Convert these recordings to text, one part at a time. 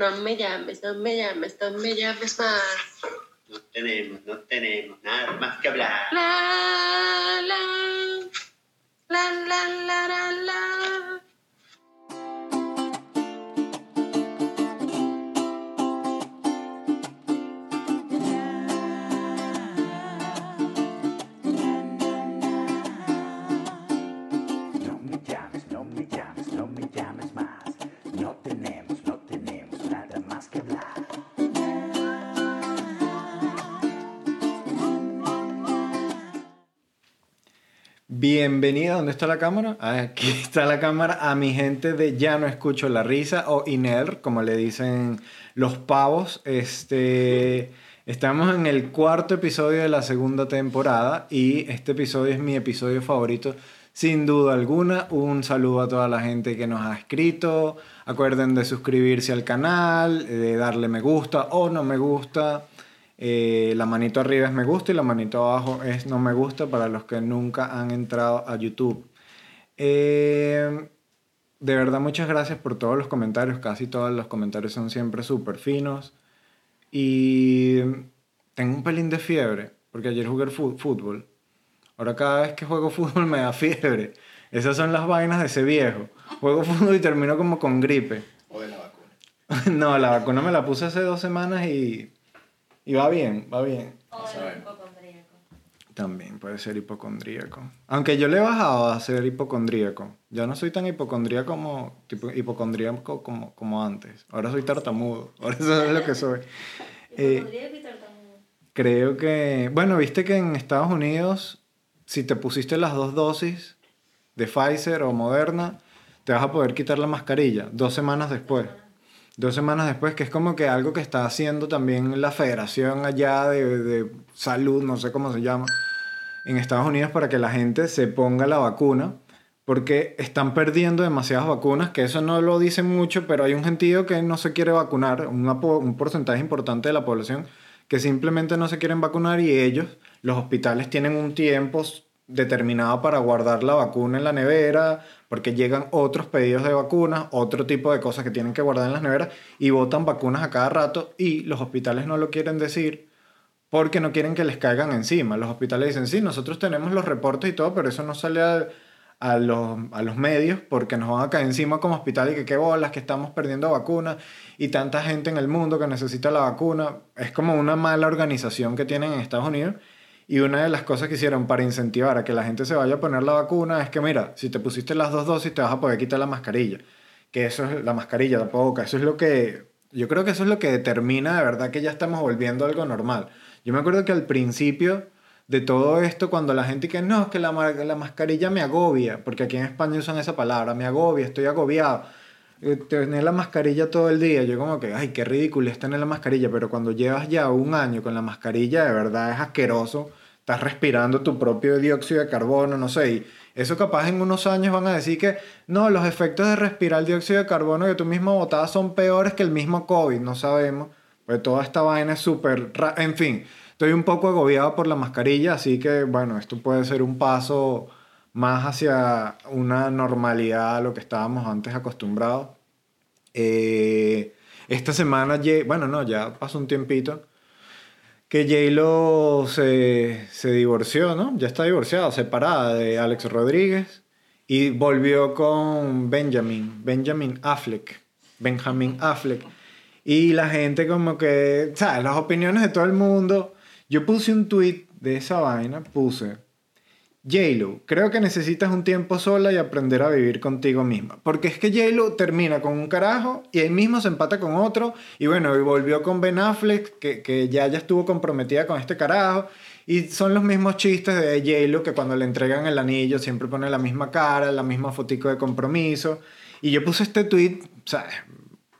No me llames, no me llames, no me llames más. No tenemos, no tenemos nada más que hablar. La, la, la, la, la, la, la. Bienvenida, ¿dónde está la cámara? Aquí está la cámara a mi gente de Ya no escucho la risa o INER, como le dicen los pavos. Este, estamos en el cuarto episodio de la segunda temporada y este episodio es mi episodio favorito, sin duda alguna. Un saludo a toda la gente que nos ha escrito. Acuerden de suscribirse al canal, de darle me gusta o no me gusta. Eh, la manito arriba es me gusta y la manito abajo es no me gusta para los que nunca han entrado a YouTube. Eh, de verdad, muchas gracias por todos los comentarios. Casi todos los comentarios son siempre súper finos. Y tengo un pelín de fiebre, porque ayer jugué fútbol. Ahora cada vez que juego fútbol me da fiebre. Esas son las vainas de ese viejo. Juego fútbol y termino como con gripe. O de la vacuna. no, la vacuna me la puse hace dos semanas y, y va bien, va bien. No sabemos. También puede ser hipocondríaco. Aunque yo le he bajado a ser hipocondríaco. Ya no soy tan hipocondríaco como, tipo, hipocondríaco como, como antes. Ahora soy tartamudo. Ahora eso es lo que soy. Eh, creo que... Bueno, viste que en Estados Unidos, si te pusiste las dos dosis de Pfizer o Moderna, te vas a poder quitar la mascarilla dos semanas después. Dos semanas después, que es como que algo que está haciendo también la federación allá de, de salud, no sé cómo se llama, en Estados Unidos para que la gente se ponga la vacuna, porque están perdiendo demasiadas vacunas, que eso no lo dicen mucho, pero hay un gentío que no se quiere vacunar, un porcentaje importante de la población que simplemente no se quieren vacunar y ellos, los hospitales, tienen un tiempo determinado para guardar la vacuna en la nevera, porque llegan otros pedidos de vacunas, otro tipo de cosas que tienen que guardar en las neveras y botan vacunas a cada rato y los hospitales no lo quieren decir porque no quieren que les caigan encima. Los hospitales dicen, sí, nosotros tenemos los reportes y todo, pero eso no sale a, los, a los medios porque nos van a caer encima como hospital y que qué bolas, que estamos perdiendo vacunas y tanta gente en el mundo que necesita la vacuna. Es como una mala organización que tienen en Estados Unidos. Y una de las cosas que hicieron para incentivar a que la gente se vaya a poner la vacuna es que, mira, si te pusiste las dos dosis te vas a poder quitar la mascarilla. Que eso es la mascarilla, la boca, eso es lo que... Yo creo que eso es lo que determina de verdad que ya estamos volviendo a algo normal. Yo me acuerdo que al principio de todo esto, cuando la gente que no, es que la, la mascarilla me agobia, porque aquí en España usan esa palabra, me agobia, estoy agobiado. Eh, Tener la mascarilla todo el día, yo como que, ay, qué ridículo es tener la mascarilla, pero cuando llevas ya un año con la mascarilla, de verdad es asqueroso, estás respirando tu propio dióxido de carbono, no sé, y eso capaz en unos años van a decir que, no, los efectos de respirar dióxido de carbono que tú mismo botabas son peores que el mismo COVID, no sabemos, pues toda esta vaina es súper, en fin, estoy un poco agobiado por la mascarilla, así que, bueno, esto puede ser un paso más hacia una normalidad a lo que estábamos antes acostumbrados. Eh, esta semana, bueno, no, ya pasó un tiempito, que J-Lo se, se divorció, ¿no? Ya está divorciada, separada de Alex Rodríguez y volvió con Benjamin, Benjamin Affleck, Benjamin Affleck. Y la gente como que, ¿sabes? Las opiniones de todo el mundo. Yo puse un tweet de esa vaina, puse, J-Lo, creo que necesitas un tiempo sola y aprender a vivir contigo misma. Porque es que J-Lo termina con un carajo y ahí mismo se empata con otro. Y bueno, y volvió con Ben Affleck, que, que ya, ya estuvo comprometida con este carajo. Y son los mismos chistes de J-Lo que cuando le entregan el anillo siempre pone la misma cara, la misma fotico de compromiso. Y yo puse este tweet, sea,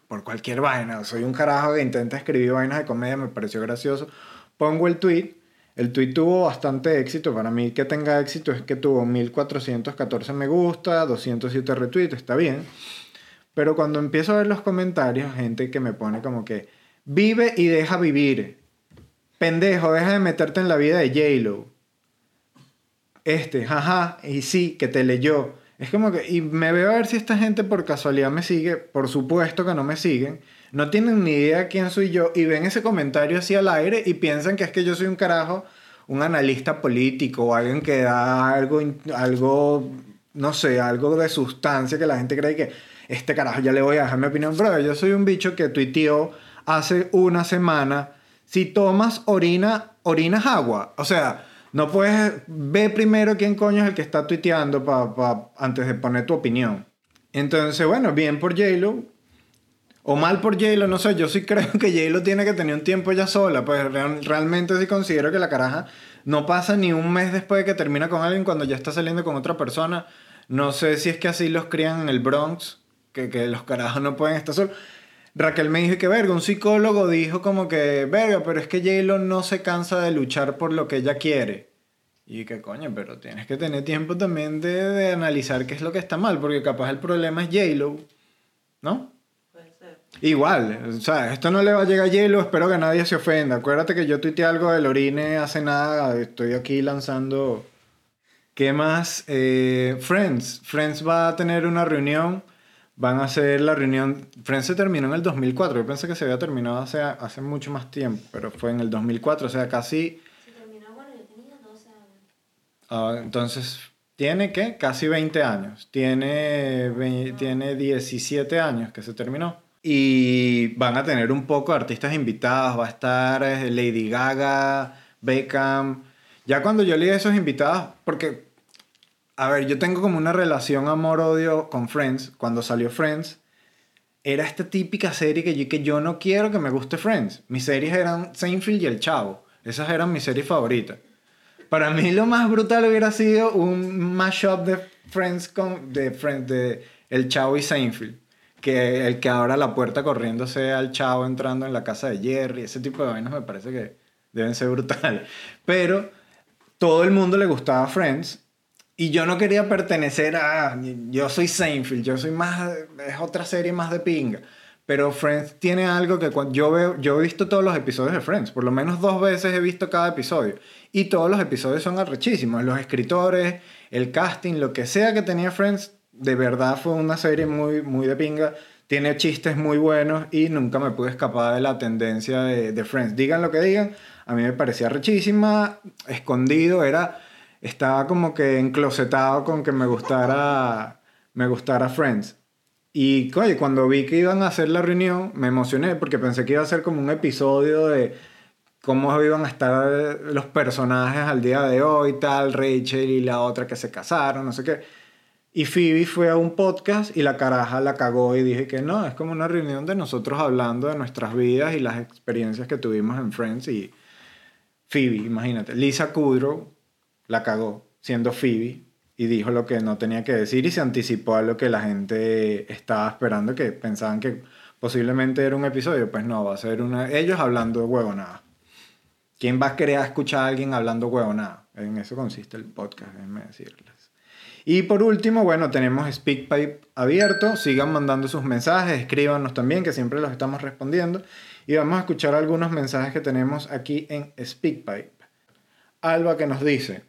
por cualquier vaina. Soy un carajo que intenta escribir vainas de comedia, me pareció gracioso. Pongo el tweet. El tweet tuvo bastante éxito. Para mí que tenga éxito es que tuvo 1414 me gusta, 207 retweets, está bien. Pero cuando empiezo a ver los comentarios, gente que me pone como que vive y deja vivir. Pendejo, deja de meterte en la vida de J-Lo. Este, jaja, y sí, que te leyó. Es como que, y me veo a ver si esta gente por casualidad me sigue. Por supuesto que no me siguen. No tienen ni idea quién soy yo y ven ese comentario así al aire y piensan que es que yo soy un carajo, un analista político o alguien que da algo, algo no sé, algo de sustancia que la gente cree que este carajo ya le voy a dejar mi opinión. Bro, yo soy un bicho que tuiteó hace una semana, si tomas orina, orinas agua. O sea, no puedes, ve primero quién coño es el que está tuiteando pa, pa- antes de poner tu opinión. Entonces, bueno, bien por J-Lo, o mal por J-Lo, no sé, yo sí creo que J-Lo tiene que tener un tiempo ya sola, pues real- realmente sí considero que la caraja no pasa ni un mes después de que termina con alguien cuando ya está saliendo con otra persona. No sé si es que así los crían en el Bronx, que, que los carajos no pueden estar solos. Raquel me dijo que, verga, un psicólogo dijo como que, verga, pero es que J-Lo no se cansa de luchar por lo que ella quiere. Y que coño, pero tienes que tener tiempo también de, de analizar qué es lo que está mal, porque capaz el problema es J-Lo, ¿no? Igual, o sea, esto no le va a llegar hielo, espero que nadie se ofenda. Acuérdate que yo tuiteé algo del orine hace nada, estoy aquí lanzando... ¿Qué más? Eh, Friends. Friends va a tener una reunión, van a hacer la reunión... Friends se terminó en el 2004, yo pensé que se había terminado hace, hace mucho más tiempo, pero fue en el 2004, o sea, casi... Se terminó cuando yo tenía 12 años. Ah, entonces, ¿tiene qué? Casi 20 años. Tiene, tiene 17 años que se terminó. Y van a tener un poco artistas invitados. Va a estar eh, Lady Gaga, Beckham. Ya cuando yo leí esos invitados, porque, a ver, yo tengo como una relación amor-odio con Friends. Cuando salió Friends, era esta típica serie que yo, que yo no quiero que me guste Friends. Mis series eran Seinfeld y El Chavo. Esas eran mis series favoritas. Para mí lo más brutal hubiera sido un mashup de Friends con de de El Chavo y Seinfeld, que el que abra la puerta corriendo sea el Chavo entrando en la casa de Jerry, ese tipo de vainas me parece que deben ser brutales. Pero todo el mundo le gustaba Friends y yo no quería pertenecer a yo soy Seinfeld, yo soy más es otra serie más de pinga. Pero Friends tiene algo que yo veo, yo he visto todos los episodios de Friends, por lo menos dos veces he visto cada episodio. Y todos los episodios son arrechísimos. Los escritores, el casting, lo que sea que tenía Friends, de verdad fue una serie muy, muy de pinga. Tiene chistes muy buenos y nunca me pude escapar de la tendencia de, Friends. Digan lo que digan, a mí me parecía rechísima, escondido, era, estaba como que enclosetado con que me gustara, me gustara Friends. Y oye, cuando vi que iban a hacer la reunión, me emocioné porque pensé que iba a ser como un episodio de cómo iban a estar los personajes al día de hoy, tal, Rachel y la otra que se casaron, no sé qué. Y Phoebe fue a un podcast y la caraja la cagó y dije que no, es como una reunión de nosotros hablando de nuestras vidas y las experiencias que tuvimos en Friends y Phoebe, imagínate, Lisa Kudrow la cagó siendo Phoebe y dijo lo que no tenía que decir y se anticipó a lo que la gente estaba esperando, que pensaban que posiblemente era un episodio, pues no, va a ser una ellos hablando de huevonada. ¿Quién va a querer escuchar a alguien hablando huevonada? En eso consiste el podcast, déjenme decirles. Y por último, bueno, tenemos SpeakPipe abierto. Sigan mandando sus mensajes, escríbanos también, que siempre los estamos respondiendo. Y vamos a escuchar algunos mensajes que tenemos aquí en SpeakPipe. Alba que nos dice,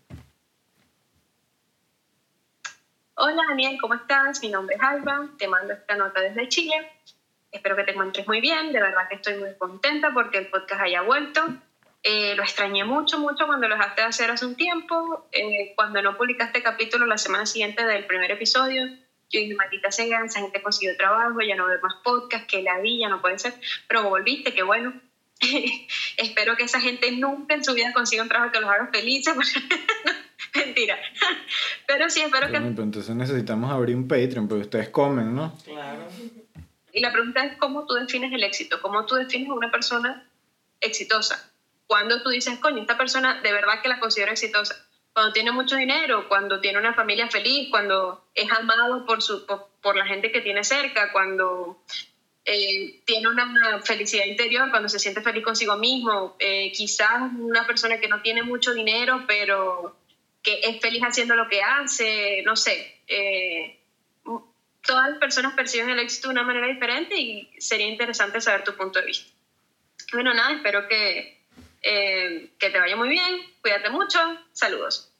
Hola Daniel, ¿cómo estás? Mi nombre es Alba, te mando esta nota desde Chile. Espero que te encuentres muy bien, de verdad que estoy muy contenta porque el podcast haya vuelto. Eh, lo extrañé mucho, mucho cuando lo dejaste de hacer hace un tiempo. Eh, cuando no publicaste capítulo la semana siguiente del primer episodio, yo dije, maldita sea, esa gente consiguió trabajo, ya no ve más podcast, que la vi, ya no puede ser. Pero volviste, qué bueno. Espero que esa gente nunca en su vida consiga un trabajo que los haga felices. Mentira. Pero sí, espero que... "Coño, pero entonces necesitamos abrir un Patreon, porque ustedes comen, ¿no? Claro. Y la pregunta es cómo tú defines el éxito, cómo tú defines a una persona exitosa. Cuando tú dices, coño, esta persona de verdad que la considero exitosa. Cuando tiene mucho dinero, cuando tiene una familia feliz, cuando es amado por, su, por, por la gente que tiene cerca, cuando eh, tiene una felicidad interior, cuando se siente feliz consigo mismo. Eh, quizás una persona que no tiene mucho dinero, pero que es feliz haciendo lo que hace, no sé. Eh, todas las personas perciben el éxito de una manera diferente y sería interesante saber tu punto de vista. Bueno, nada, espero que, eh, que te vaya muy bien, cuídate mucho, saludos.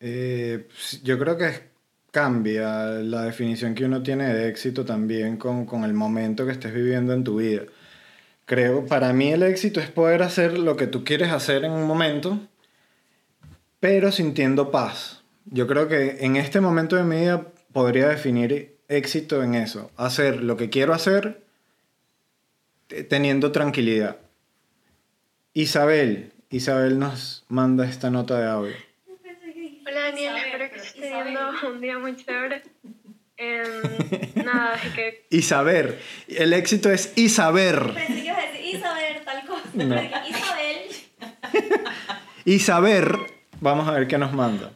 Eh, pues, yo creo que cambia la definición que uno tiene de éxito también con, con el momento que estés viviendo en tu vida. Creo, para mí el éxito es poder hacer lo que tú quieres hacer en un momento, pero sintiendo paz. Yo creo que en este momento de mi vida podría definir éxito en eso, hacer lo que quiero hacer te- teniendo tranquilidad. Isabel, Isabel nos manda esta nota de audio. Hola Daniel, Isabel, espero que estés Isabel. teniendo un día muy chévere. Em, nada, es que Y saber, el éxito es y saber. Pensé que ibas a decir Isabel, tal cosa. No. Isabel. Vamos a ver qué nos manda.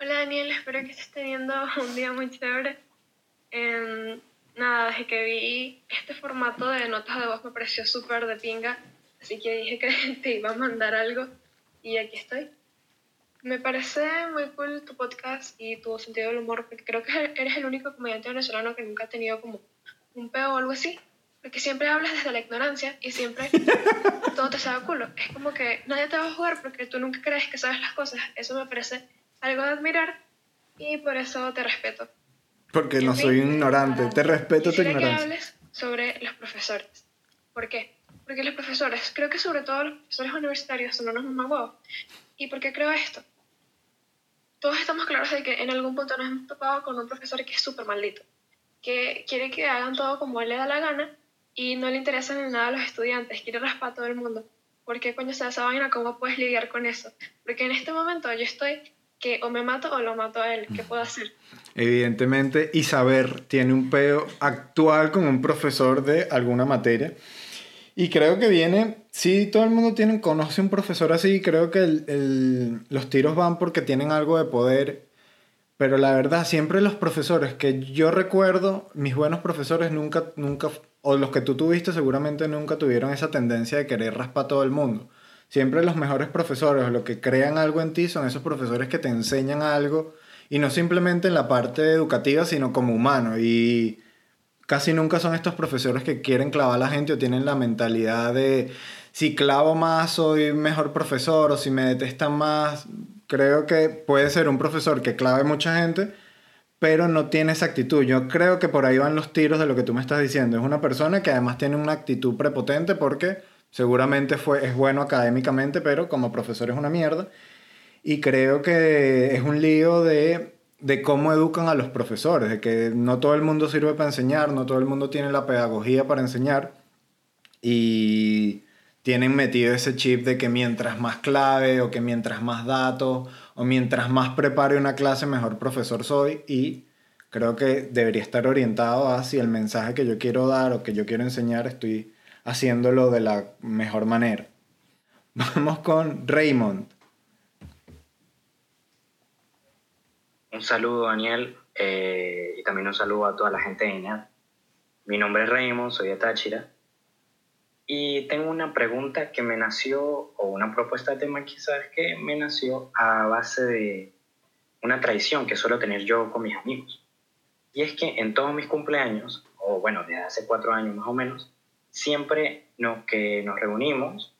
Hola Daniel, espero que estés teniendo un día muy chévere. Em, nada, desde que vi este formato de notas de voz me pareció súper de pinga, así que dije que te iba a mandar algo y aquí estoy. Me parece muy cool tu podcast y tu sentido del humor, porque creo que eres el único comediante venezolano que nunca ha tenido como un peo o algo así, porque siempre hablas desde la ignorancia y siempre todo te sabe a culo. Es como que nadie te va a jugar porque tú nunca crees que sabes las cosas. Eso me parece algo de admirar y por eso te respeto. Porque no soy un ignorante, te respeto tu Quisiera que ignorancia. hables sobre los profesores. ¿Por qué? Porque los profesores, creo que sobre todo los profesores universitarios son unos mamagüevos. ¿Y por qué creo esto? Todos estamos claros de que en algún punto nos hemos topado con un profesor que es súper maldito, que quiere que hagan todo como él le da la gana y no le interesan en nada a los estudiantes, quiere raspar a todo el mundo. ¿Por qué coño se da esa vaina? ¿Cómo puedes lidiar con eso? Porque en este momento yo estoy que o me mato o lo mato a él. ¿Qué puedo hacer? Evidentemente, Isaber tiene un peo actual con un profesor de alguna materia. Y creo que viene, sí, todo el mundo tiene, conoce un profesor así, y creo que el- el- los tiros van porque tienen algo de poder. Pero la verdad, siempre los profesores que yo recuerdo, mis buenos profesores nunca, nunca, o los que tú tuviste seguramente nunca tuvieron esa tendencia de querer raspar a todo el mundo. Siempre los mejores profesores, o los que crean algo en ti, son esos profesores que te enseñan algo, y no simplemente en la parte educativa, sino como humano. Y casi nunca son estos profesores que quieren clavar a la gente o tienen la mentalidad de si clavo más soy mejor profesor o si me detestan más. Creo que puede ser un profesor que clave mucha gente, pero no tiene esa actitud. Yo creo que por ahí van los tiros de lo que tú me estás diciendo. Es una persona que además tiene una actitud prepotente porque seguramente fue, es bueno académicamente, pero como profesor es una mierda. Y creo que es un lío de, de cómo educan a los profesores, de que no todo el mundo sirve para enseñar, no todo el mundo tiene la pedagogía para enseñar. Y tienen metido ese chip de que mientras más clave o que mientras más datos o mientras más prepare una clase, mejor profesor soy. Y creo que debería estar orientado a si el mensaje que yo quiero dar o que yo quiero enseñar estoy haciéndolo de la mejor manera. Vamos con Raymond. Un saludo, Daniel, eh, y también un saludo a toda la gente de INEAD. Mi nombre es Raymond, soy de Táchira, y tengo una pregunta que me nació, o una propuesta de tema quizás que me nació a base de una tradición que suelo tener yo con mis amigos. Y es que en todos mis cumpleaños, o bueno, desde hace cuatro años más o menos, siempre nos, que nos reunimos,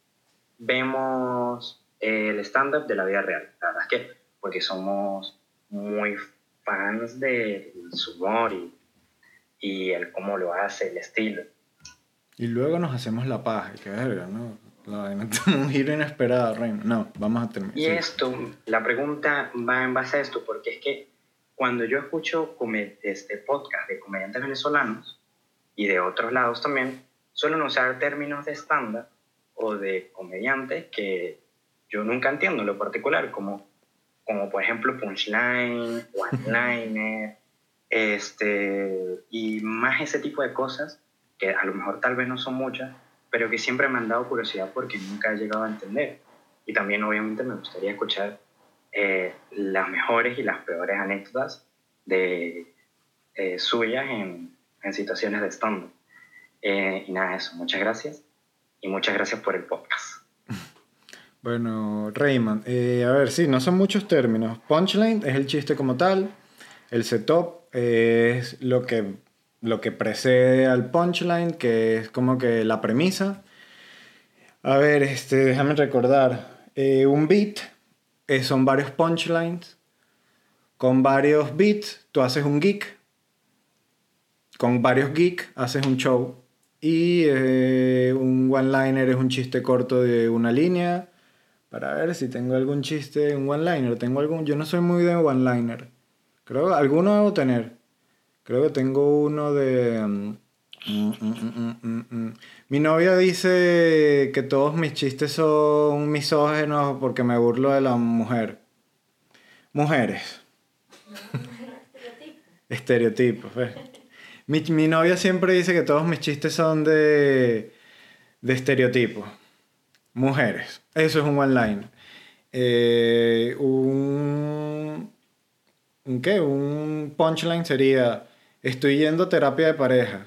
vemos el stand-up de la vida real. La verdad es que porque somos muy fans de su humor y, y el cómo lo hace, el estilo. Y luego nos hacemos la paja. Qué verga, ¿no? La un giro inesperado, Raymond. No, vamos a terminar. Y sí. esto, la pregunta va en base a esto, porque es que cuando yo escucho este podcast de comediantes venezolanos y de otros lados también, suelen usar términos de estándar o de comediantes que yo nunca entiendo en lo particular, como, como por ejemplo punchline, one-liner, este, y más ese tipo de cosas que a lo mejor tal vez no son muchas, pero que siempre me han dado curiosidad porque nunca he llegado a entender. Y también obviamente me gustaría escuchar eh, las mejores y las peores anécdotas de eh, suyas en, en situaciones de stand Eh, y nada, eso. Muchas gracias. Y muchas gracias por el podcast. Bueno, Raymond, eh, a ver, sí, no son muchos términos. Punchline es el chiste como tal. El setup es lo que, lo que precede al punchline, que es como que la premisa. A ver, este, déjame recordar. Eh, un beat son varios punchlines con varios beats. Tú haces un geek. Con varios geek haces un show. Y eh, un one-liner es un chiste corto de una línea. Para ver si tengo algún chiste, un one-liner. Tengo algún. Yo no soy muy de one-liner. Creo que alguno debo tener. Creo que tengo uno de. mm, mm, mm. Mi novia dice que todos mis chistes son misógenos porque me burlo de la mujer. Mujeres. Estereotipos, ¿ves? Mi, mi novia siempre dice que todos mis chistes son de, de estereotipos. Mujeres. Eso es un one-line. Eh, un, ¿Un qué? Un punchline sería, estoy yendo a terapia de pareja.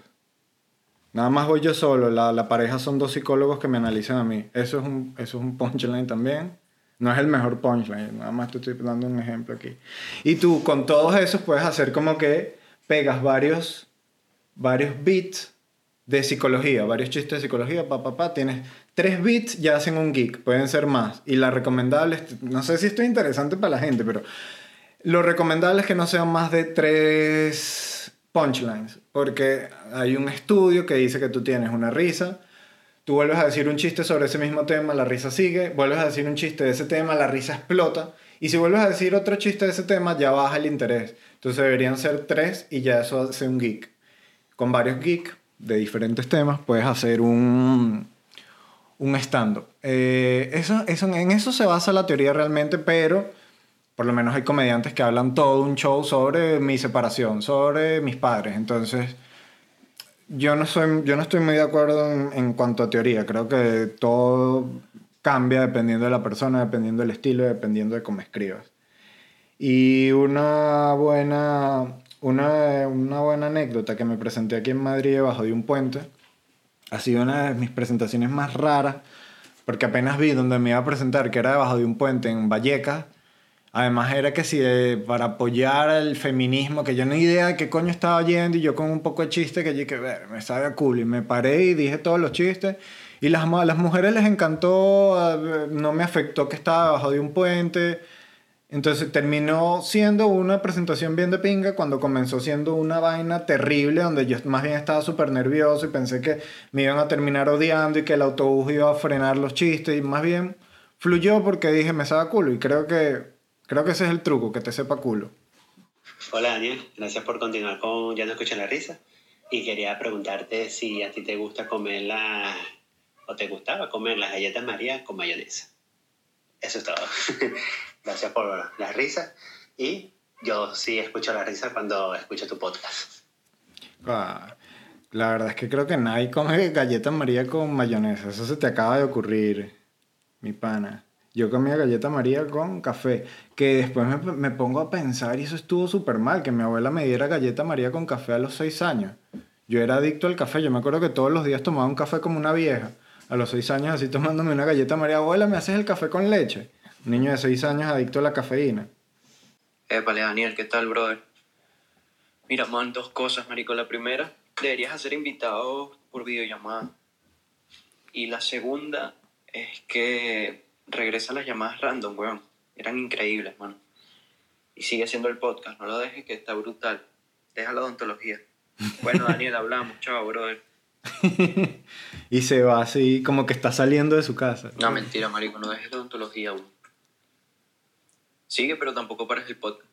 Nada más voy yo solo, la, la pareja son dos psicólogos que me analizan a mí. Eso es un, eso es un punchline también. No es el mejor punchline, nada más te estoy dando un ejemplo aquí. Y tú con todos esos puedes hacer como que pegas varios, varios beats de psicología, varios chistes de psicología, pa, pa, pa, tienes tres beats, ya hacen un geek, pueden ser más. Y la recomendable, es- no sé si esto es interesante para la gente, pero lo recomendable es que no sean más de tres punchlines, porque hay un estudio que dice que tú tienes una risa, tú vuelves a decir un chiste sobre ese mismo tema, la risa sigue, vuelves a decir un chiste de ese tema, la risa explota, y si vuelves a decir otro chiste de ese tema, ya baja el interés. Entonces deberían ser tres y ya eso hace un geek. Con varios geeks de diferentes temas puedes hacer un, un stand-up. Eh, eso, eso, en eso se basa la teoría realmente, pero por lo menos hay comediantes que hablan todo un show sobre mi separación, sobre mis padres. Entonces, yo no, soy, yo no estoy muy de acuerdo en, en cuanto a teoría. Creo que todo cambia dependiendo de la persona, dependiendo del estilo, dependiendo de cómo escribas. Y una buena, una, una buena anécdota que me presenté aquí en Madrid debajo de un puente. Ha sido una de mis presentaciones más raras porque apenas vi donde me iba a presentar que era debajo de un puente en Vallecas. Además era que si eh, para apoyar el feminismo, que yo no idea de qué coño estaba yendo y yo con un poco de chiste que dije, ver, me sabe a culo y me paré y dije todos los chistes. Y las, ma- las mujeres les encantó, eh, no me afectó que estaba debajo de un puente. Entonces terminó siendo una presentación bien de pinga cuando comenzó siendo una vaina terrible donde yo más bien estaba súper nervioso y pensé que me iban a terminar odiando y que el autobús iba a frenar los chistes y más bien fluyó porque dije me sabe culo y creo que creo que ese es el truco, que te sepa culo. Hola Daniel, gracias por continuar con Ya no escuchan la risa. Y quería preguntarte si a ti te gusta comer la, o te gustaba comer las galletas María con mayonesa. Eso es todo. gracias por las risas. Y yo sí escucho la risa cuando escucho tu podcast. Ah, la verdad es que creo que nadie come galletas María con mayonesa. Eso se te acaba de ocurrir, mi pana. Yo comía galleta María con café, que después me, me pongo a pensar y eso estuvo súper mal, que mi abuela me diera galleta María con café a los seis años. Yo era adicto al café, yo me acuerdo que todos los días tomaba un café como una vieja. A los seis años así tomándome una galleta María, abuela, ¿me haces el café con leche? Niño de seis años adicto a la cafeína. Épale, Daniel, ¿qué tal, brother? Mira, man, dos cosas, marico. La primera, deberías hacer invitados por videollamada. Y la segunda es que regresa las llamadas random, weón. Eran increíbles, man. Y sigue haciendo el podcast, no lo dejes que está brutal. Deja la odontología. Bueno, Daniel, hablamos. Chao, brother. y se va así como que está saliendo de su casa. No, mentira, marico, no dejes la odontología, weón. Sigue, pero tampoco pares el podcast.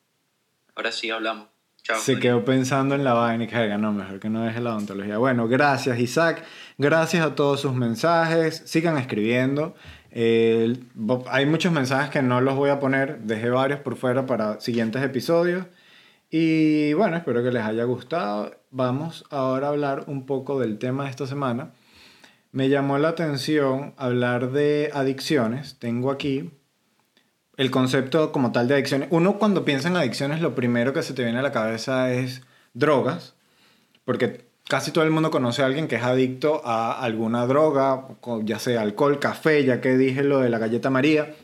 Ahora sí hablamos. Chao. Se Daniel. quedó pensando en la vaina y que "Verga, no, mejor que no deje la odontología. Bueno, gracias Isaac, gracias a todos sus mensajes, sigan escribiendo. Eh, hay muchos mensajes que no los voy a poner, dejé varios por fuera para siguientes episodios. Y bueno, espero que les haya gustado. Vamos ahora a hablar un poco del tema de esta semana. Me llamó la atención hablar de adicciones. Tengo aquí el concepto como tal de adicciones. Uno cuando piensa en adicciones, lo primero que se te viene a la cabeza es drogas, porque casi todo el mundo conoce a alguien que es adicto a alguna droga, ya sea alcohol, café, ya que dije lo de la galleta María.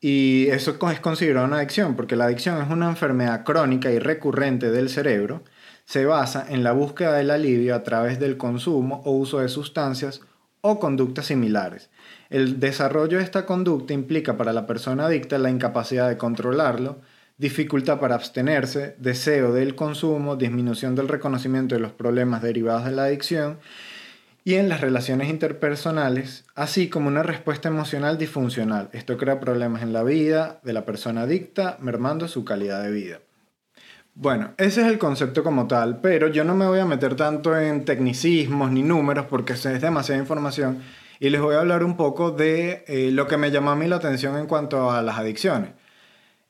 Y eso es considerado una adicción, porque la adicción es una enfermedad crónica y recurrente del cerebro. Se basa en la búsqueda del alivio a través del consumo o uso de sustancias o conductas similares. El desarrollo de esta conducta implica para la persona adicta la incapacidad de controlarlo, dificultad para abstenerse, deseo del consumo, disminución del reconocimiento de los problemas derivados de la adicción y en las relaciones interpersonales, así como una respuesta emocional disfuncional. Esto crea problemas en la vida de la persona adicta, mermando su calidad de vida. Bueno, ese es el concepto como tal, pero yo no me voy a meter tanto en tecnicismos ni números porque es demasiada información y les voy a hablar un poco de eh, lo que me llamó a mí la atención en cuanto a las adicciones.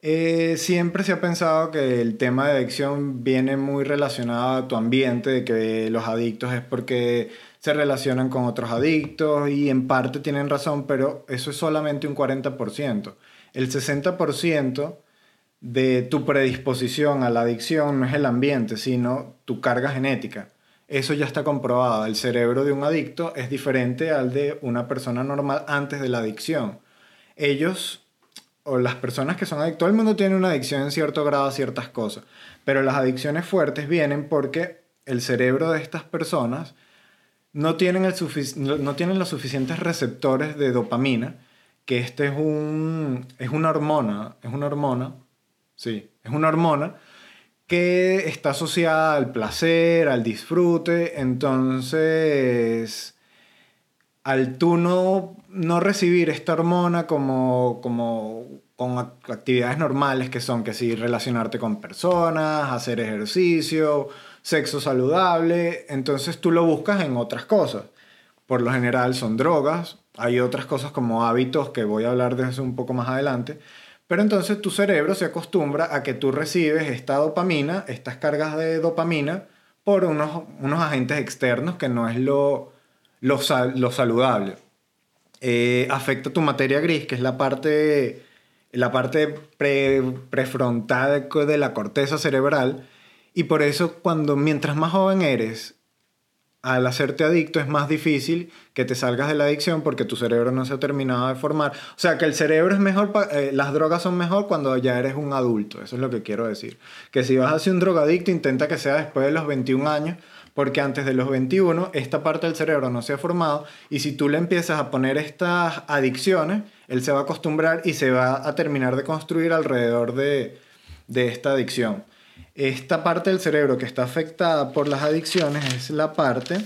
Eh, siempre se ha pensado que el tema de adicción viene muy relacionado a tu ambiente, de que los adictos es porque se relacionan con otros adictos y en parte tienen razón, pero eso es solamente un 40%. El 60% de tu predisposición a la adicción no es el ambiente, sino tu carga genética. Eso ya está comprobado. El cerebro de un adicto es diferente al de una persona normal antes de la adicción. Ellos o las personas que son adictos, todo el mundo tiene una adicción en cierto grado a ciertas cosas, pero las adicciones fuertes vienen porque el cerebro de estas personas no tienen, el no tienen los suficientes receptores de dopamina, que este es, un, es una hormona, es una hormona, sí, es una hormona que está asociada al placer, al disfrute, entonces al tú no, no recibir esta hormona como, como con actividades normales que son que sí, relacionarte con personas, hacer ejercicio, sexo saludable, entonces tú lo buscas en otras cosas. Por lo general son drogas, hay otras cosas como hábitos que voy a hablar de eso un poco más adelante, pero entonces tu cerebro se acostumbra a que tú recibes esta dopamina, estas cargas de dopamina, por unos, unos agentes externos que no es lo, lo, lo saludable. Eh, afecta tu materia gris, que es la parte, la parte prefrontal de la corteza cerebral, y por eso cuando mientras más joven eres, al hacerte adicto es más difícil que te salgas de la adicción porque tu cerebro no se ha terminado de formar. O sea, que el cerebro es mejor, eh, las drogas son mejor cuando ya eres un adulto, eso es lo que quiero decir. Que si vas a ser un drogadicto, intenta que sea después de los 21 años, porque antes de los 21 esta parte del cerebro no se ha formado y si tú le empiezas a poner estas adicciones, él se va a acostumbrar y se va a terminar de construir alrededor de, de esta adicción. Esta parte del cerebro que está afectada por las adicciones es la parte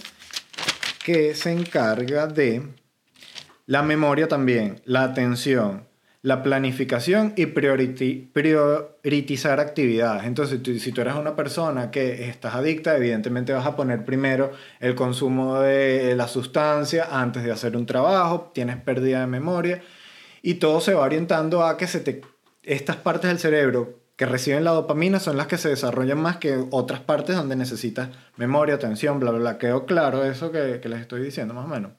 que se encarga de la memoria también, la atención, la planificación y priorizar actividades. Entonces, si tú eres una persona que estás adicta, evidentemente vas a poner primero el consumo de la sustancia antes de hacer un trabajo, tienes pérdida de memoria y todo se va orientando a que estas partes del cerebro que reciben la dopamina son las que se desarrollan más que otras partes donde necesitas memoria, atención, bla, bla, bla. ¿Quedó claro eso que, les estoy diciendo más o menos?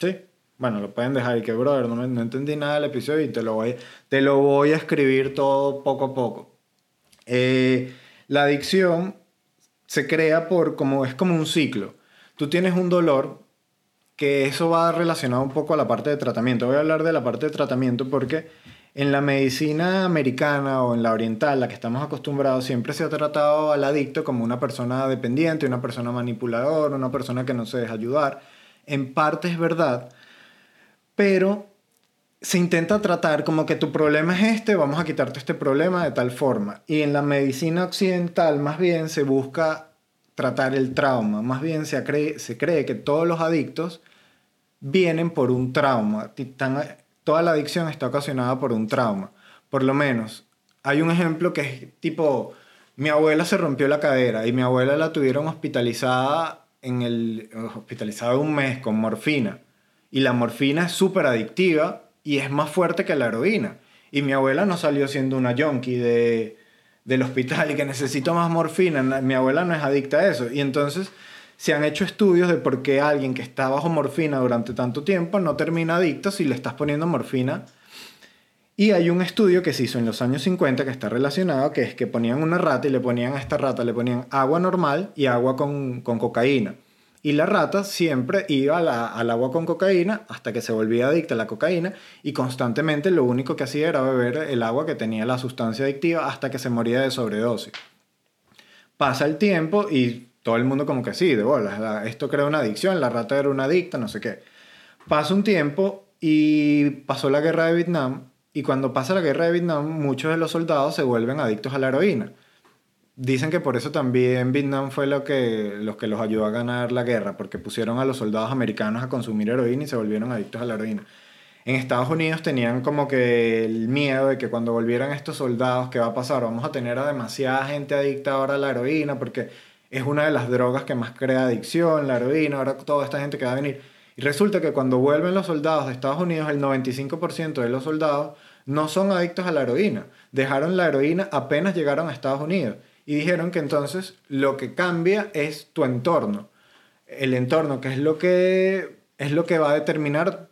¿Sí? Bueno, lo pueden dejar y que, brother, no, no entendí nada del episodio y te lo voy, te lo voy a escribir todo poco a poco. Eh, la adicción se crea por como es como un ciclo. Tú tienes un dolor que eso va relacionado un poco a la parte de tratamiento. Voy a hablar de la parte de tratamiento porque en la medicina americana o en la oriental, la que estamos acostumbrados, siempre se ha tratado al adicto como una persona dependiente, una persona manipuladora, una persona que no se deja ayudar. En parte es verdad, pero se intenta tratar como que tu problema es este, vamos a quitarte este problema de tal forma. Y en la medicina occidental más bien se busca tratar el trauma, más bien se cree, se cree que todos los adictos vienen por un trauma, toda la adicción está ocasionada por un trauma. Por lo menos, hay un ejemplo que es tipo, mi abuela se rompió la cadera y mi abuela la tuvieron hospitalizada en el hospitalizada un mes con morfina. Y la morfina es súper adictiva y es más fuerte que la heroína. Y mi abuela no salió siendo una junkie de, del hospital y que necesito más morfina. Mi abuela no es adicta a eso. Y entonces se han hecho estudios de por qué alguien que está bajo morfina durante tanto tiempo no termina adicto si le estás poniendo morfina. Y hay un estudio que se hizo en los años 50 que está relacionado, que es que ponían una rata y le ponían a esta rata, le ponían agua normal y agua con, cocaína. Y la rata siempre iba al agua con cocaína hasta que se volvía adicta a la cocaína y constantemente lo único que hacía era beber el agua que tenía la sustancia adictiva hasta que se moría de sobredosis. Pasa el tiempo y todo el mundo como que sí, de bolas, esto crea una adicción, la rata era una adicta, no sé qué. Pasa un tiempo y pasó la guerra de Vietnam y cuando pasa la guerra de Vietnam muchos de los soldados se vuelven adictos a la heroína. Dicen que por eso también Vietnam fue lo que, los que los ayudó a ganar la guerra, porque pusieron a los soldados americanos a consumir heroína y se volvieron adictos a la heroína. En Estados Unidos tenían como que el miedo de que cuando volvieran estos soldados, ¿qué va a pasar? Vamos a tener a demasiada gente adicta ahora a la heroína, porque es una de las drogas que más crea adicción, la heroína, ahora toda esta gente que va a venir. Y resulta que cuando vuelven los soldados de Estados Unidos, el 95% de los soldados no son adictos a la heroína. Dejaron la heroína apenas llegaron a Estados Unidos. Y dijeron que entonces lo que cambia es tu entorno. El entorno, que es lo que, es lo que va a determinar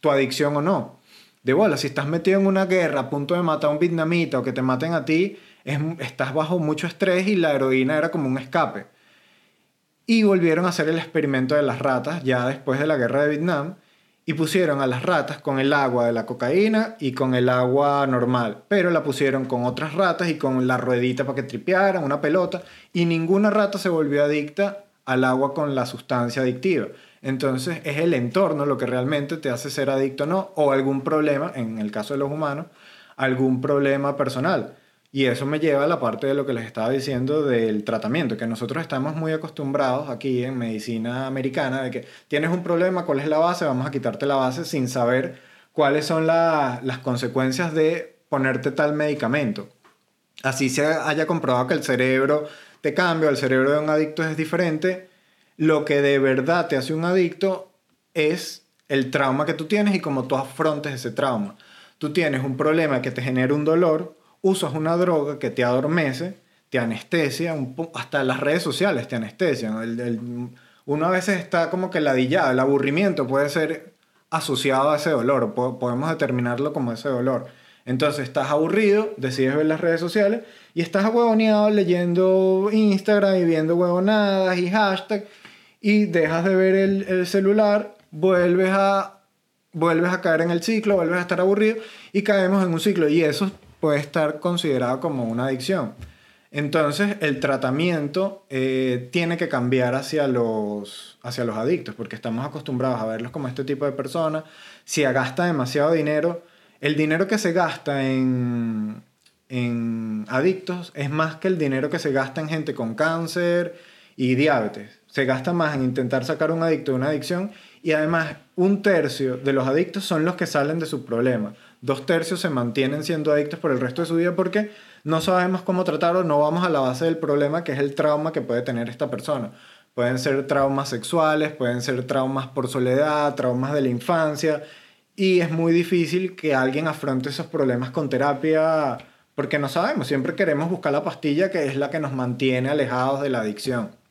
tu adicción o no. De bola, si estás metido en una guerra a punto de matar a un vietnamita o que te maten a ti, es- estás bajo mucho estrés y la heroína era como un escape. Y volvieron a hacer el experimento de las ratas ya después de la guerra de Vietnam y pusieron a las ratas con el agua de la cocaína y con el agua normal, pero la pusieron con otras ratas y con la ruedita para que tripearan, una pelota, y ninguna rata se volvió adicta al agua con la sustancia adictiva. Entonces es el entorno lo que realmente te hace ser adicto o no, o algún problema, en el caso de los humanos, algún problema personal. Y eso me lleva a la parte de lo que les estaba diciendo del tratamiento, que nosotros estamos muy acostumbrados aquí en medicina americana de que tienes un problema, ¿cuál es la base? Vamos a quitarte la base sin saber cuáles son la- las consecuencias de ponerte tal medicamento. Así se haya comprobado que el cerebro te cambia, el cerebro de un adicto es diferente, lo que de verdad te hace un adicto es el trauma que tú tienes y cómo tú afrontes ese trauma. Tú tienes un problema que te genera un dolor, usas una droga que te adormece, te anestesia, hasta las redes sociales te anestesian. El- el- uno a veces está como que ladillado, el aburrimiento puede ser asociado a ese dolor, po- podemos determinarlo como ese dolor. Entonces estás aburrido, decides ver las redes sociales y estás huevoneado leyendo Instagram y viendo huevonadas y hashtag y dejas de ver el, el celular, vuelves a, vuelves a caer en el ciclo, vuelves a estar aburrido y caemos en un ciclo y eso puede estar considerado como una adicción. Entonces el tratamiento eh, tiene que cambiar hacia los, hacia los adictos porque estamos acostumbrados a verlos como este tipo de personas. Si gasta demasiado dinero, el dinero que se gasta en, en adictos es más que el dinero que se gasta en gente con cáncer y diabetes. Se gasta más en intentar sacar un adicto de una adicción y además un tercio de los adictos son los que salen de su problema. Dos tercios se mantienen siendo adictos por el resto de su vida porque no sabemos cómo tratarlo, no vamos a la base del problema que es el trauma que puede tener esta persona. Pueden ser traumas sexuales, pueden ser traumas por soledad, traumas de la infancia y es muy difícil que alguien afronte esos problemas con terapia porque no sabemos, siempre queremos buscar la pastilla que es la que nos mantiene alejados de la adicción.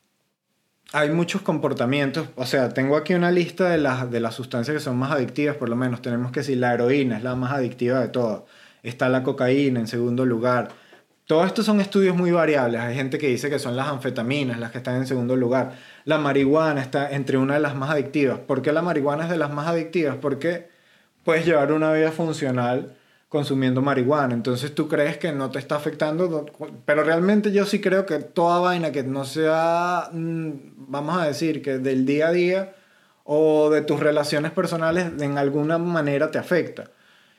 Hay muchos comportamientos, o sea, tengo aquí una lista de las, de las sustancias que son más adictivas, por lo menos tenemos que decir, la heroína es la más adictiva de todas, está la cocaína en segundo lugar. Todos estos son estudios muy variables, hay gente que dice que son las anfetaminas las que están en segundo lugar. La marihuana está entre una de las más adictivas. ¿Por qué la marihuana es de las más adictivas? Porque puedes llevar una vida funcional consumiendo marihuana. Entonces tú crees que no te está afectando, pero realmente yo sí creo que toda vaina que no sea, mm, vamos a decir, que del día a día o de tus relaciones personales en alguna manera te afecta.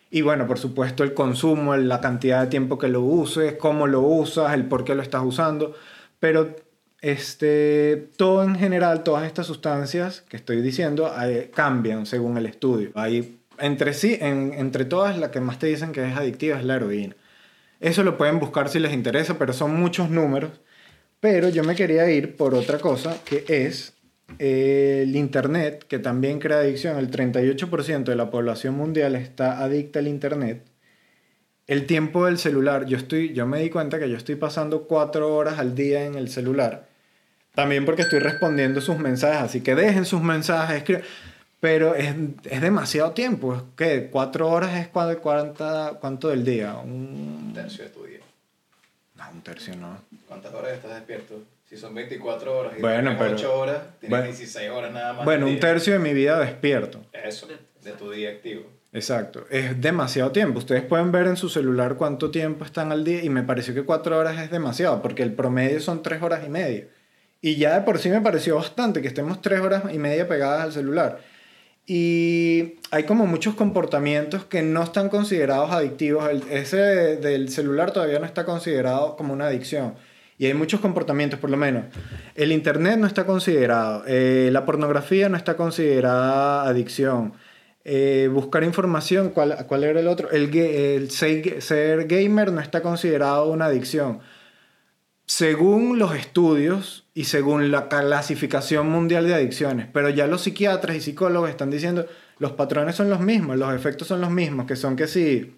Y bueno, por supuesto el consumo, la cantidad de tiempo que lo uses, cómo lo usas, el por qué lo estás usando, pero este, todo en general, todas estas sustancias que estoy diciendo eh, cambian según el estudio. Hay entre sí, en- entre todas, la que más te dicen que es adictiva es la heroína. Eso lo pueden buscar si les interesa, pero son muchos números. Pero yo me quería ir por otra cosa, que es el Internet, que también crea adicción. El 38% de la población mundial está adicta al Internet. El tiempo del celular, yo, estoy, yo me di cuenta que yo estoy pasando cuatro horas al día en el celular. También porque estoy respondiendo sus mensajes, así que dejen sus mensajes, escriban. Pero es, es demasiado tiempo. ¿Qué? ¿Cuatro horas es cua- cuarenta- cuánto del día? Un Un, tercio de tu día. no, un tercio no. ¿Cuántas horas estás despierto? Si son 24 horas y Bueno, pero- 8 horas, tienes bueno. 16 horas nada más. Bueno, un día. tercio de mi vida despierto. Eso, de tu día activo. Exacto. Es demasiado tiempo. Ustedes pueden ver en su celular cuánto tiempo están al día y me pareció que cuatro horas es demasiado porque el promedio son tres horas y media. Y ya de por sí me pareció bastante que estemos tres horas y media pegadas al celular. Y hay como muchos comportamientos que no están considerados adictivos. El- ese de- del celular todavía no está considerado como una adicción. Y hay muchos comportamientos, por lo menos. El Internet no está considerado. eh, la pornografía no está considerada adicción. eh, buscar información, ¿cuál, ¿cuál era el otro? El, el ser gamer no está considerado una adicción. Según los estudios y según la clasificación mundial de adicciones, pero ya los psiquiatras y psicólogos están diciendo los patrones son los mismos, los efectos son los mismos, que son que sí,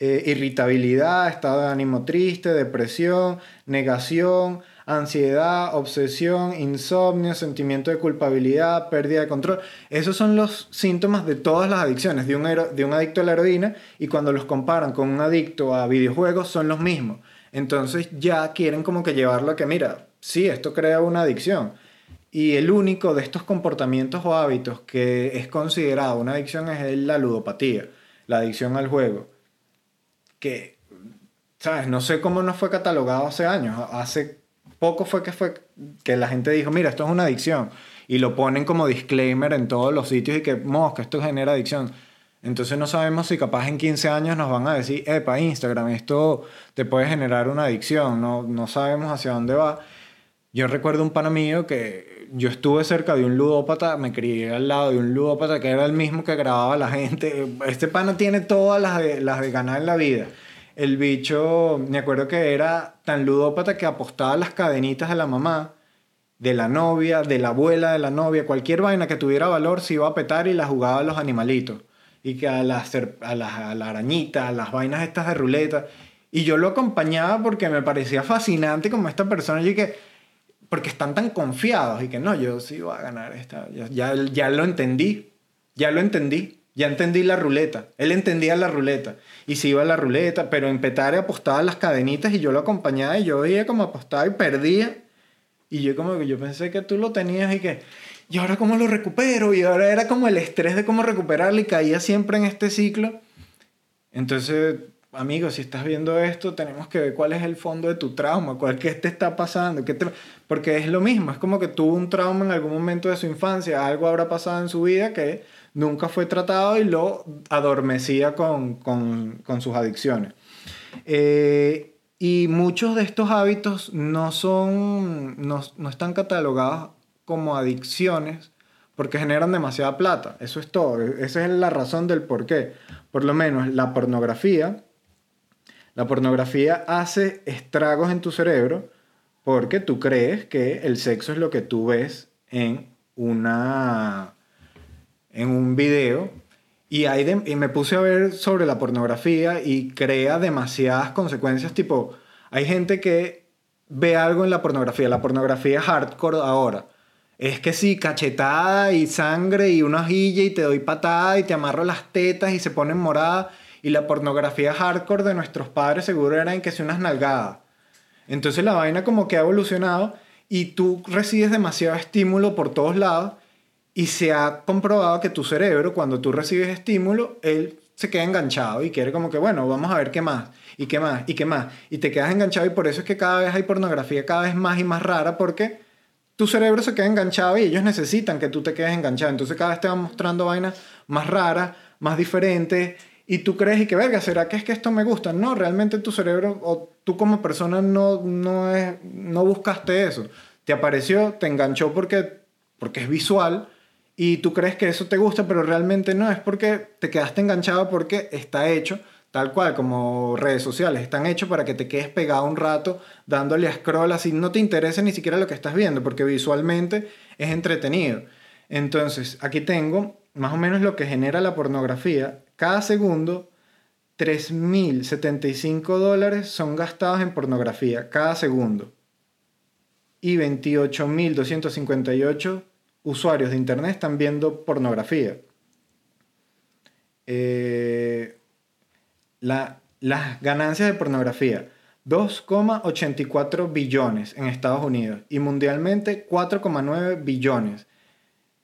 eh, irritabilidad, estado de ánimo triste, depresión, negación, ansiedad, obsesión, insomnio, sentimiento de culpabilidad, pérdida de control. Esos son los síntomas de todas las adicciones, de un, de un adicto a la heroína, y cuando los comparan con un adicto a videojuegos son los mismos. Entonces ya quieren como que llevarlo a que, mira, sí, esto crea una adicción. Y el único de estos comportamientos o hábitos que es considerado una adicción es la ludopatía, la adicción al juego. Que, ¿sabes? No sé cómo no fue catalogado hace años. Hace poco fue que, fue que la gente dijo, mira, esto es una adicción. Y lo ponen como disclaimer en todos los sitios y que, mosca, esto genera adicción. Entonces no sabemos si capaz en 15 años nos van a decir, epa, Instagram, esto te puede generar una adicción. No, no sabemos hacia dónde va. Yo recuerdo un pana mío que yo estuve cerca de un ludópata, me crié al lado de un ludópata que era el mismo que grababa a la gente. Este pana tiene todas las de, las de ganar en la vida. El bicho, me acuerdo que era tan ludópata que apostaba las cadenitas de la mamá, de la novia, de la abuela de la novia, cualquier vaina que tuviera valor se iba a petar y la jugaba a los animalitos. Y que a las, a las, a la arañita, a las vainas estas de ruleta. Y yo lo acompañaba porque me parecía fascinante como esta persona. Y que, porque están tan confiados y que no, yo sí voy a ganar esta. Ya, ya, lo entendí, ya lo entendí, ya entendí la ruleta. Él entendía la ruleta y se iba a la ruleta, pero en Petare apostaba las cadenitas y yo lo acompañaba y yo veía como apostaba y perdía. Y yo como yo pensé que tú lo tenías y que, ¿y ahora cómo lo recupero? Y ahora era como el estrés de cómo recuperarlo y caía siempre en este ciclo. Entonces, amigos, si estás viendo esto, tenemos que ver cuál es el fondo de tu trauma, cuál qué te está pasando, qué te- porque es lo mismo, es como que tuvo un trauma en algún momento de su infancia, algo habrá pasado en su vida que nunca fue tratado y lo adormecía con, con- con sus adicciones. Eh, y muchos de estos hábitos no son, no, no están catalogados como adicciones porque generan demasiada plata. Eso es todo. Esa es la razón del por qué. Por lo menos la pornografía, la pornografía hace estragos en tu cerebro porque tú crees que el sexo es lo que tú ves en una en un video y, hay y me puse a ver sobre la pornografía y crea demasiadas consecuencias tipo hay gente que ve algo en la pornografía la pornografía es hardcore ahora es que sí, cachetada y sangre y una hojilla y te doy patada y te amarro las tetas y se ponen moradas. Y la pornografía hardcore de nuestros padres seguro era en que se unas nalgadas. Entonces la vaina como que ha evolucionado y tú recibes demasiado estímulo por todos lados y se ha comprobado que tu cerebro cuando tú recibes estímulo, él se queda enganchado y quiere como que, bueno, vamos a ver qué más, y qué más, y qué más. Y te quedas enganchado y por eso es que cada vez hay pornografía cada vez más y más rara porque tu cerebro se queda enganchado y ellos necesitan que tú te quedes enganchado. Entonces cada vez te van mostrando vainas más raras, más diferentes. Y tú crees y que, verga, ¿será que es que esto me gusta? No, realmente tu cerebro o tú como persona no, no, es, no buscaste eso. Te apareció, te enganchó porque, porque es visual y tú crees que eso te gusta, pero realmente no. Es porque te quedaste enganchado porque está hecho tal cual como redes sociales. Están hechos para que te quedes pegado un rato dándole a scroll así no te interesa ni siquiera lo que estás viendo porque visualmente es entretenido. Entonces, aquí tengo más o menos lo que genera la pornografía. Cada segundo, 3.075 dólares son gastados en pornografía, cada segundo. Y 28.258 usuarios de Internet están viendo pornografía. Eh, la- las ganancias de pornografía, 2,84 billones en Estados Unidos y mundialmente 4,9 billones.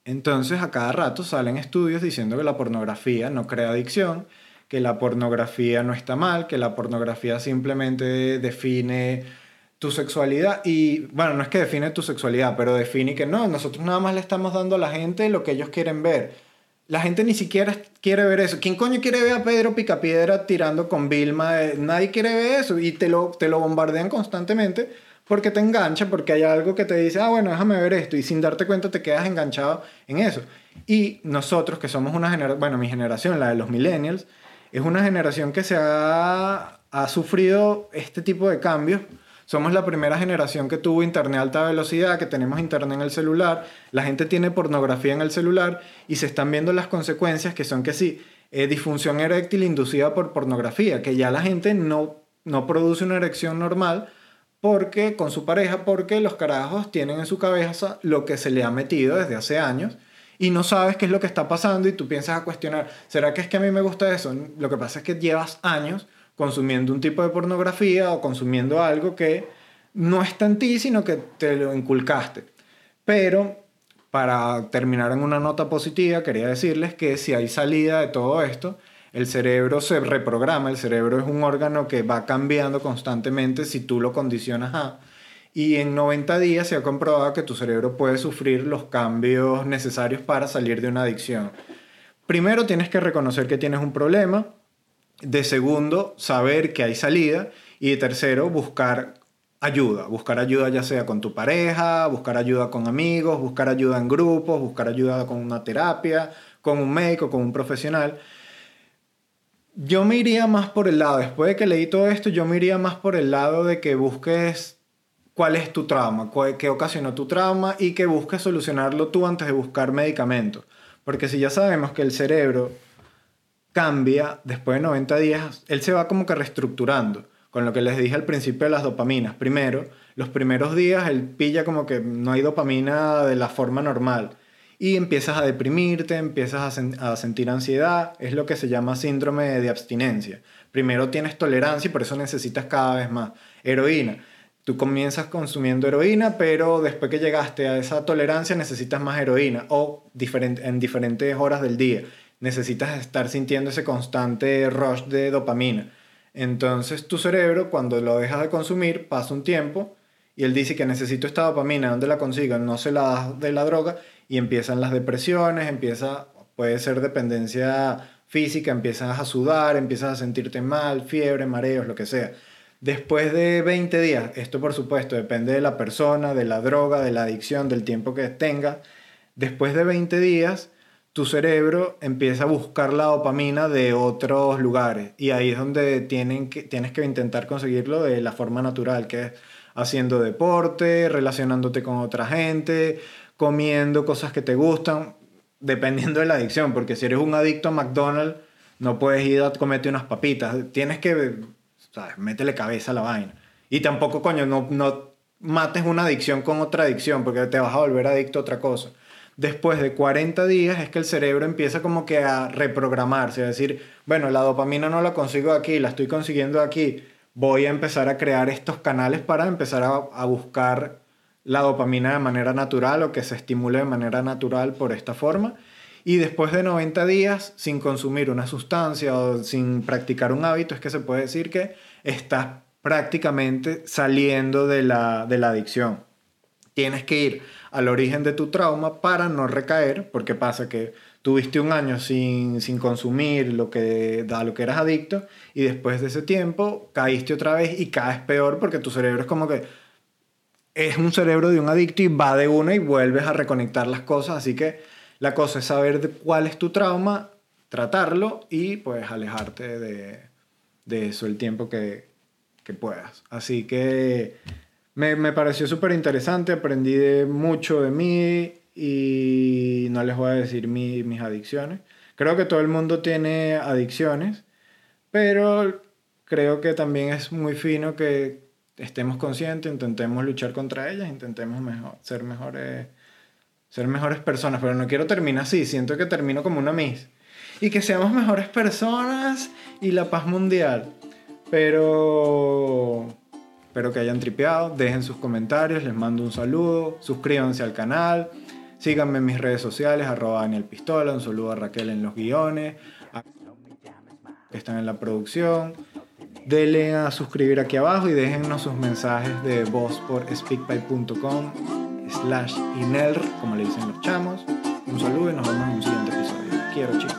Entonces a cada rato salen estudios diciendo que la pornografía no crea adicción, que la pornografía no está mal, que la pornografía simplemente define tu sexualidad y bueno, no es que define tu sexualidad, pero define que no, nosotros nada más le estamos dando a la gente lo que ellos quieren ver. La gente ni siquiera quiere ver eso. ¿Quién coño quiere ver a Pedro Picapiedra tirando con Vilma? Eh, Nadie quiere ver eso y te lo, te lo bombardean constantemente porque te engancha, porque hay algo que te dice, ah, bueno, déjame ver esto y sin darte cuenta te quedas enganchado en eso. Y nosotros que somos una generación, bueno, mi generación, la de los millennials, es una generación que se ha, ha sufrido este tipo de cambios. Somos la primera generación que tuvo internet a alta velocidad, que tenemos internet en el celular, la gente tiene pornografía en el celular y se están viendo las consecuencias que son que sí, eh, disfunción eréctil inducida por pornografía, que ya la gente no, no produce una erección normal porque con su pareja, porque los carajos tienen en su cabeza lo que se le ha metido desde hace años y no sabes qué es lo que está pasando y tú piensas a cuestionar, ¿será que es que a mí me gusta eso? Lo que pasa es que llevas años consumiendo un tipo de pornografía o consumiendo algo que no está en ti, sino que te lo inculcaste. Pero para terminar en una nota positiva, quería decirles que si hay salida de todo esto, el cerebro se reprograma, el cerebro es un órgano que va cambiando constantemente si tú lo condicionas a... Y en 90 días se ha comprobado que tu cerebro puede sufrir los cambios necesarios para salir de una adicción. Primero tienes que reconocer que tienes un problema, de segundo saber que hay salida y de tercero buscar ayuda, buscar ayuda ya sea con tu pareja, buscar ayuda con amigos, buscar ayuda en grupos, buscar ayuda con una terapia, con un médico, con un profesional. Yo me iría más por el lado, después de que leí todo esto, yo me iría más por el lado de que busques cuál es tu trauma, qué ocasionó tu trauma y que busques solucionarlo tú antes de buscar medicamentos. Porque si ya sabemos que el cerebro cambia después de 90 días, él se va como que reestructurando. Con lo que les dije al principio de las dopaminas. Primero, los primeros días él pilla como que no hay dopamina de la forma normal. Y empiezas a deprimirte, empiezas a, sen- a sentir ansiedad. Es lo que se llama síndrome de abstinencia. Primero tienes tolerancia y por eso necesitas cada vez más. Heroína. Tú comienzas consumiendo heroína, pero después que llegaste a esa tolerancia necesitas más heroína o diferente, en diferentes horas del día. Necesitas estar sintiendo ese constante rush de dopamina. Entonces tu cerebro cuando lo dejas de consumir pasa un tiempo y él dice que necesito esta dopamina, ¿dónde la consigo? No se la das de la droga y empiezan las depresiones, empieza, puede ser dependencia física, empiezas a sudar, empiezas a sentirte mal, fiebre, mareos, lo que sea. Después de 20 días, esto por supuesto depende de la persona, de la droga, de la adicción, del tiempo que tenga, después de 20 días tu cerebro empieza a buscar la dopamina de otros lugares y ahí es donde tienes que intentar conseguirlo de la forma natural, que es haciendo deporte, relacionándote con otra gente, comiendo cosas que te gustan, dependiendo de la adicción, porque si eres un adicto a McDonald's, no puedes ir a comerte unas papitas, tienes que, ¿sabes? Métele cabeza a la vaina. Y tampoco, coño, no, no mates una adicción con otra adicción, porque te vas a volver adicto a otra cosa después de 40 días es que el cerebro empieza como que a reprogramarse, a decir, bueno, la dopamina no la consigo aquí, la estoy consiguiendo aquí, voy a empezar a crear estos canales para empezar a, a buscar la dopamina de manera natural o que se estimule de manera natural por esta forma. Y después de 90 días sin consumir una sustancia o sin practicar un hábito, es que se puede decir que estás prácticamente saliendo de la, de la adicción. Tienes que ir al origen de tu trauma para no recaer, porque pasa que tuviste un año sin, sin consumir lo que, a lo que eras adicto y después de ese tiempo caíste otra vez y caes peor porque tu cerebro es como que es un cerebro de un adicto y va de una y vuelves a reconectar las cosas, así que la cosa es saber cuál es tu trauma, tratarlo y pues alejarte de, de eso el tiempo que, que puedas. Así que me, me pareció súper interesante, aprendí de mucho de mí y no les voy a decir mi- mis adicciones. Creo que todo el mundo tiene adicciones, pero creo que también es muy fino que estemos conscientes, intentemos luchar contra ellas, intentemos ser, mejores, ser mejores personas, pero no quiero terminar así, siento que termino como una miss. Y que seamos mejores personas y la paz mundial. Pero espero que hayan tripeado, dejen sus comentarios, les mando un saludo, suscríbanse al canal, síganme en mis redes sociales, arroba Daniel Pistola, un saludo a Raquel en los guiones, a- que están en la producción. Denle a suscribir aquí abajo y déjennos sus mensajes de voz por speakpipe.com slash inelr, como le dicen los chamos. Un saludo y nos vemos en un siguiente episodio. Quiero, chicos.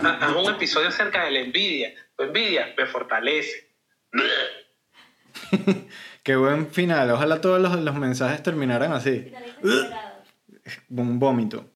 haz un episodio acerca de la envidia. Tu envidia me fortalece. Qué buen final. Ojalá todos los, los mensajes terminaran así. Un vómito.